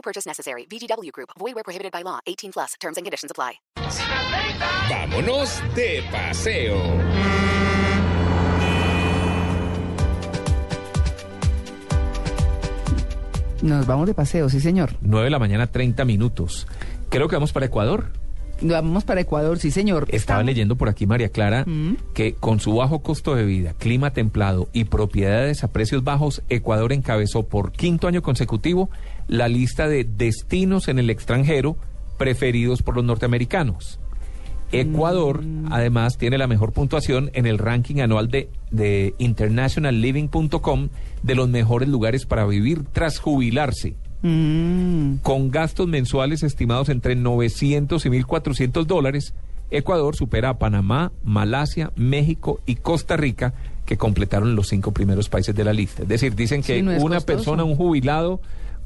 No purchase necessary. VGW Group. Void where prohibited by law. 18 plus. Terms and conditions apply. Vámonos de paseo. Nos vamos de paseo, sí, señor. 9 de la mañana, 30 minutos. Creo que vamos para Ecuador. Vamos para Ecuador, sí, señor. Estaba Estamos- leyendo por aquí, María Clara, Mm. que con su bajo costo de vida, clima templado y propiedades a precios bajos, Ecuador encabezó por quinto año consecutivo la lista de destinos en el extranjero preferidos por los norteamericanos. Ecuador, Mm. además, tiene la mejor puntuación en el ranking anual de, de internationalliving.com de los mejores lugares para vivir tras jubilarse Mm. con gastos mensuales estimados entre 900 y 1.400 dólares, Ecuador supera a Panamá, Malasia, México y Costa Rica, que completaron los cinco primeros países de la lista. Es decir, dicen que Sí, no es una costoso. persona, un jubilado,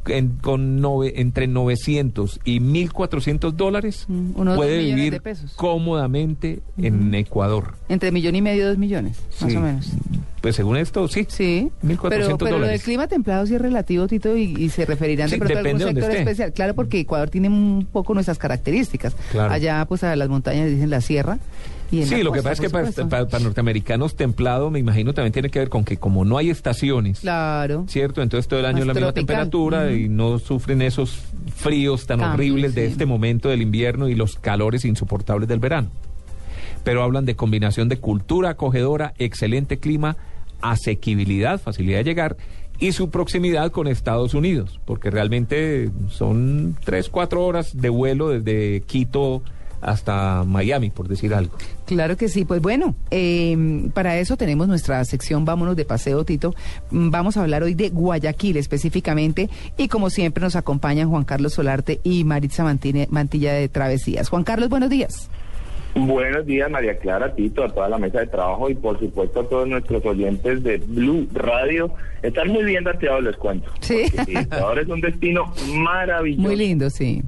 en- con nove- entre 900 y 1.400 dólares Mm, unos puede vivir cómodamente en Ecuador. Entre millón y medio y dos millones, más o menos. Pues según esto, sí. Sí, 1.400 pero, pero dólares. el clima templado sí es relativo, Tito, y, y se referirán Sí, de pronto a algún sector especial. Claro, porque Ecuador tiene un poco nuestras características. Claro. Allá, pues, a las montañas dicen la sierra. Y Sí, lo que pasa es que para, para- para norteamericanos templado, me imagino, también tiene que ver con que como no hay estaciones, Claro. ¿cierto? Entonces todo el año es la misma temperatura y no sufren esos fríos tan horribles de este momento del invierno y los calores insoportables del verano. Pero hablan de combinación de cultura acogedora, excelente clima, asequibilidad, facilidad de llegar y su proximidad con Estados Unidos, porque realmente son tres, cuatro horas de vuelo desde Quito hasta Miami, por decir algo. Claro que sí, pues bueno, eh, para eso tenemos nuestra sección Vámonos de Paseo, Tito. Mm, Vamos a hablar hoy de Guayaquil específicamente y como siempre nos acompañan Juan Carlos Solarte y Maritza Mantine- Mantilla de Travesías. Juan Carlos, buenos días. Buenos días, María Clara, Tito, a toda la mesa de trabajo y por supuesto a todos nuestros oyentes de Blue Radio. Están muy bien dateados, les cuento. Sí. Ecuador es un destino maravilloso. Muy lindo, sí.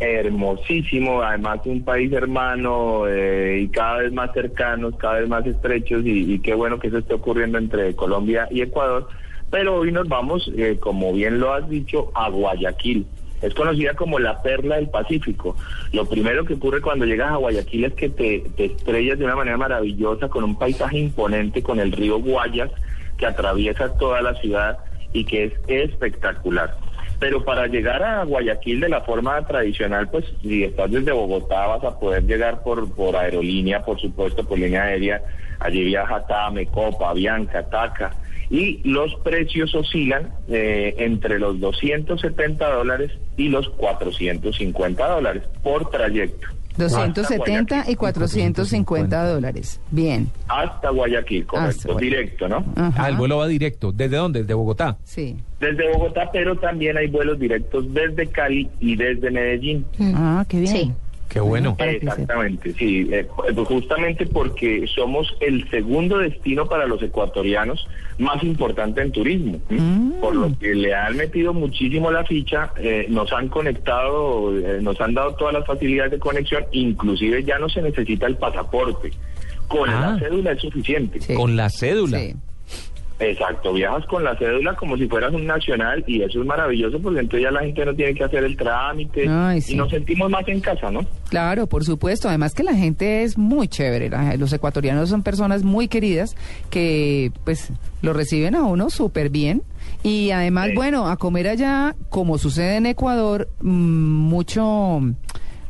Hermosísimo, además un país hermano eh, y cada vez más cercanos, cada vez más estrechos y, y qué bueno que eso esté ocurriendo entre Colombia y Ecuador. Pero hoy nos vamos, eh, como bien lo has dicho, a Guayaquil. Es conocida como la perla del Pacífico. Lo primero que ocurre cuando llegas a Guayaquil es que te, estrellas de una manera maravillosa con un paisaje imponente, con el río Guayas que atraviesa toda la ciudad y que es espectacular. Pero para llegar a Guayaquil de la forma tradicional, pues si estás desde Bogotá vas a poder llegar por, por aerolínea, por supuesto, por línea aérea. Allí viaja Tame, Copa, Bianca, Taca. Y los precios oscilan eh, entre los 270 dólares y los 450 dólares por trayecto. 270 Hasta y 450 dólares. Bien, Hasta Guayaquil, Hasta correcto, Guayaquil. directo, ¿no? Ajá. Ah, el vuelo va directo. ¿Desde dónde? ¿Desde Bogotá? Sí. Desde Bogotá, pero también hay vuelos directos desde Cali y desde Medellín. Ah, qué bien. Sí. Qué bueno. Exactamente, sí, eh, pues justamente porque somos el segundo destino para los ecuatorianos más importante en turismo, ¿sí? Mm. por lo que le han metido muchísimo la ficha, eh, nos han conectado, eh, nos han dado todas las facilidades de conexión, inclusive ya no se necesita el pasaporte, con Ah. la cédula es suficiente. Sí. Con la cédula. Sí. Exacto, viajas con la cédula como si fueras un nacional y eso es maravilloso porque entonces ya la gente no tiene que hacer el trámite Ay, sí. y nos sentimos más en casa, ¿no? Claro, por supuesto. Además que la gente es muy chévere. Los ecuatorianos son personas muy queridas que pues lo reciben a uno súper bien. Y además, Sí. bueno, a comer allá, como sucede en Ecuador, mm, mucho,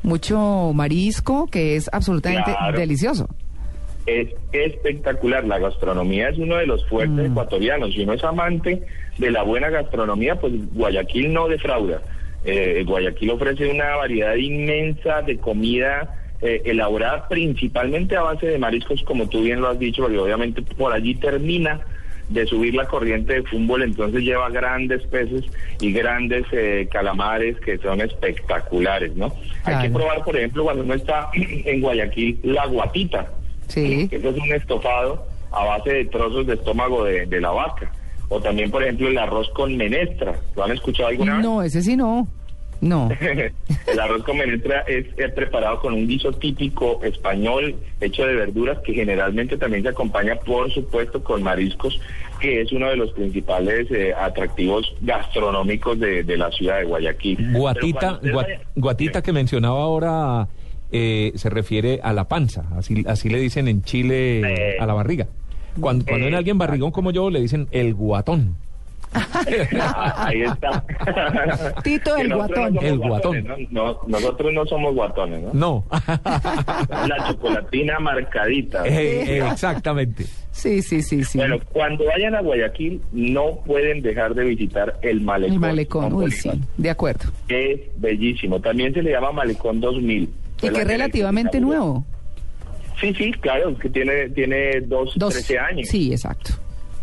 mucho marisco que es absolutamente Claro. delicioso. Es espectacular, la gastronomía es uno de los fuertes Mm. ecuatorianos. Si uno es amante de la buena gastronomía, pues Guayaquil no defrauda. Eh, Guayaquil ofrece una variedad inmensa de comida eh, elaborada principalmente a base de mariscos, como tú bien lo has dicho, porque obviamente por allí termina de subir la corriente de fútbol, entonces lleva grandes peces y grandes eh, calamares que son espectaculares, ¿no? Hay que probar, por ejemplo, cuando uno está en Guayaquil, la guatita. Sí. que Eso es un estofado a base de trozos de estómago de, de la vaca. O también, por ejemplo, el arroz con menestra. ¿Lo han escuchado alguna vez? No, ese sí no. No. el arroz con menestra es, preparado con un guiso típico español hecho de verduras que generalmente también se acompaña, por supuesto, con mariscos, que es uno de los principales eh, atractivos gastronómicos de, de la ciudad de Guayaquil. Guatita, guatita que mencionaba ahora eh, se refiere a la panza, así, así le dicen en Chile Eh. a la barriga. Cuando, cuando ven a alguien barrigón como yo, le dicen el guatón. Ah, Ahí está. Tito el guatón. no El guatón. guatones, ¿no? No, nosotros no somos guatones, ¿no? No. La chocolatina marcadita. Eh, eh, exactamente. Sí, sí, sí, sí. Bueno, cuando vayan a Guayaquil no pueden dejar de visitar el malecón. el malecón, uy, sí, de acuerdo. Es bellísimo. También se le llama Malecón 2000. Y que es relativamente nuevo. Sí, sí, claro, que tiene, tiene dos, Dos. 13 años. Sí, exacto.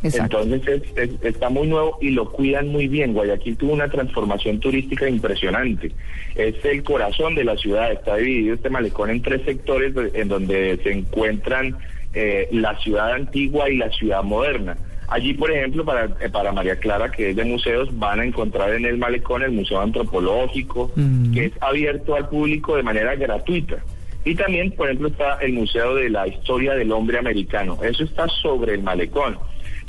Exacto. Entonces es- es- está muy nuevo y lo cuidan muy bien. Guayaquil tuvo una transformación turística impresionante. Es el corazón de la ciudad. Está dividido este malecón en tres sectores en donde se encuentran eh, la ciudad antigua y la ciudad moderna. Allí, por ejemplo, para, eh, para María Clara, que es de museos, van a encontrar en el malecón el Museo Antropológico, Mm. que es abierto al público de manera gratuita. Y también, por ejemplo, está el Museo de la Historia del Hombre Americano. Eso está sobre el malecón.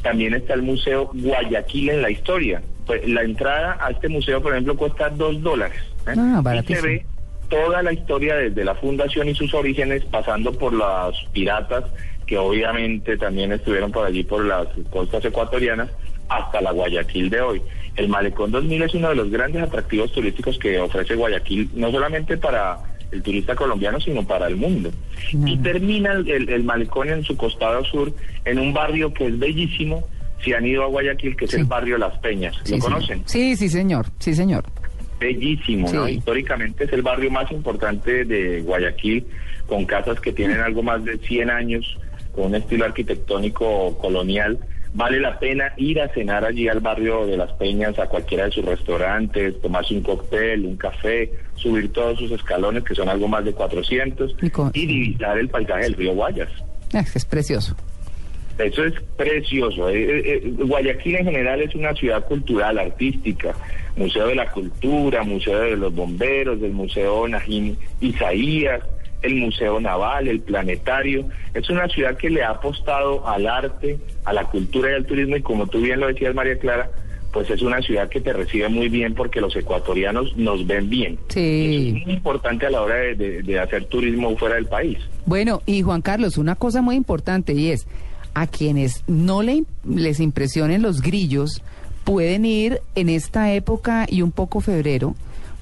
También está el Museo Guayaquil en la Historia. Pues, la entrada a este museo, por ejemplo, cuesta dos dólares. ¿eh? Ah, y se ve toda la historia desde la fundación y sus orígenes, pasando por las piratas, que obviamente también estuvieron por allí, por las costas ecuatorianas, hasta la Guayaquil de hoy. El Malecón 2000 es uno de los grandes atractivos turísticos que ofrece Guayaquil, no solamente para el turista colombiano, sino para el mundo. Y termina el, el- el malecón en su costado sur, en un barrio que es bellísimo, si han ido a Guayaquil, que es Sí. el barrio Las Peñas. ¿Lo conocen? Sí, sí, señor. Sí, señor. bellísimo, ¿no? Históricamente es el barrio más importante de Guayaquil, con casas que tienen algo más de 100 años, con un estilo arquitectónico colonial. Vale la pena ir a cenar allí al barrio de Las Peñas, a cualquiera de sus restaurantes, tomarse un cóctel, un café, subir todos sus escalones, que son algo más de 400, Y con- y divisar el paisaje del río Guayas. Ah, Es precioso. Eso es precioso. Eh, eh, eh, Guayaquil en general es una ciudad cultural, artística. Museo de la Cultura, Museo de los Bomberos, del Museo Najín Isaías, el Museo Naval, el Planetario. Es una ciudad que le ha apostado al arte, a la cultura y al turismo y como tú bien lo decías, María Clara, pues es una ciudad que te recibe muy bien porque los ecuatorianos nos ven bien. Sí. Eso es muy importante a la hora de, de- de hacer turismo fuera del país. Bueno, y Juan Carlos, una cosa muy importante y es, a quienes no le, les impresionen los grillos, pueden ir en esta época y un poco febrero,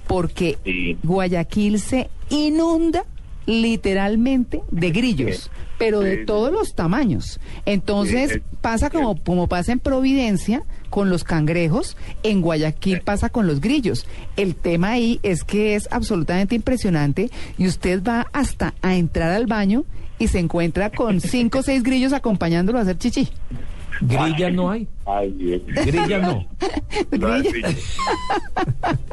porque Sí. Guayaquil se inunda literalmente de grillos, pero de todos los tamaños. Entonces pasa como, como pasa en Providencia con los cangrejos, en Guayaquil pasa con los grillos. El tema ahí es que es absolutamente impresionante y usted va hasta a entrar al baño y se encuentra con cinco o seis grillos acompañándolo a hacer chichi. Grillas no hay. Ay, Dios. Grillas no. Grillos.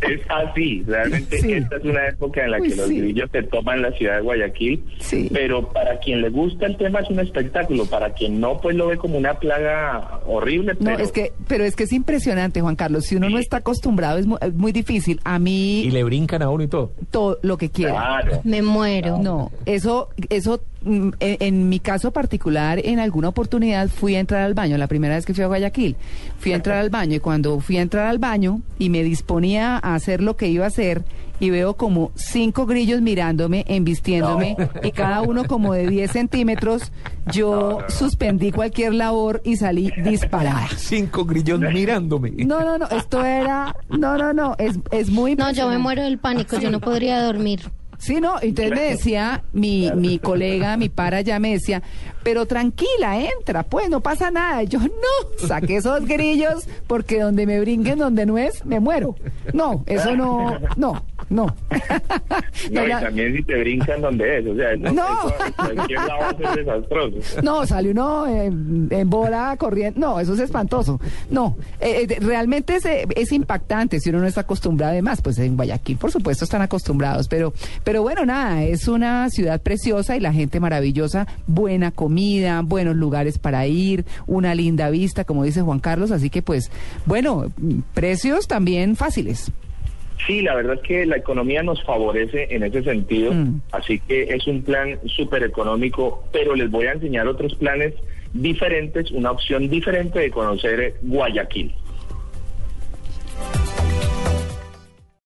Es así, realmente Sí. esta es una época en la Uy, que los sí. grillos se toman la ciudad de Guayaquil, Sí. pero para quien le gusta el tema es un espectáculo, para quien no, pues lo ve como una plaga horrible. No, pero es que, pero es que es impresionante, Juan Carlos. Si uno no está acostumbrado es es muy, difícil. A mí, Y le brincan a uno y todo. todo lo que quiera. Claro. Me muero. No, eso, eso, mm, en, en mi caso particular, en alguna oportunidad fui a entrar al baño, la primera vez que fui a Guayaquil, fui a entrar al baño y cuando fui a entrar al baño y me disponía a hacer lo que iba a hacer y veo como cinco grillos mirándome, embistiéndome y cada uno como de 10 centímetros, yo suspendí cualquier labor y salí disparada. Cinco grillos mirándome. No, no, no, esto era, no, no, no, es, es muy No, yo me muero del pánico, yo no podría dormir. Sí, no, entonces me decía mi, mi colega, mi para ya me decía, pero tranquila, entra, pues no pasa nada. Y yo, no, saqué esos grillos porque donde me brinquen, donde no es, me muero. No, eso no, no. No. No, y la- también si te brincan donde es, o sea, eso, No. eso en cualquier lado es desastroso. No, sale uno en, en bola corriendo. No, eso es espantoso. No, eh, eh, realmente es, eh, es impactante si uno no está acostumbrado. Además, pues en Guayaquil, por supuesto, están acostumbrados. Pero, pero bueno, nada, es una ciudad preciosa y la gente maravillosa. Buena comida, buenos lugares para ir, una linda vista, como dice Juan Carlos. Así que, pues, bueno, precios también fáciles. Sí, la verdad es que la economía nos favorece en ese sentido, Mm. así que es un plan súper económico, pero les voy a enseñar otros planes diferentes, una opción diferente de conocer Guayaquil.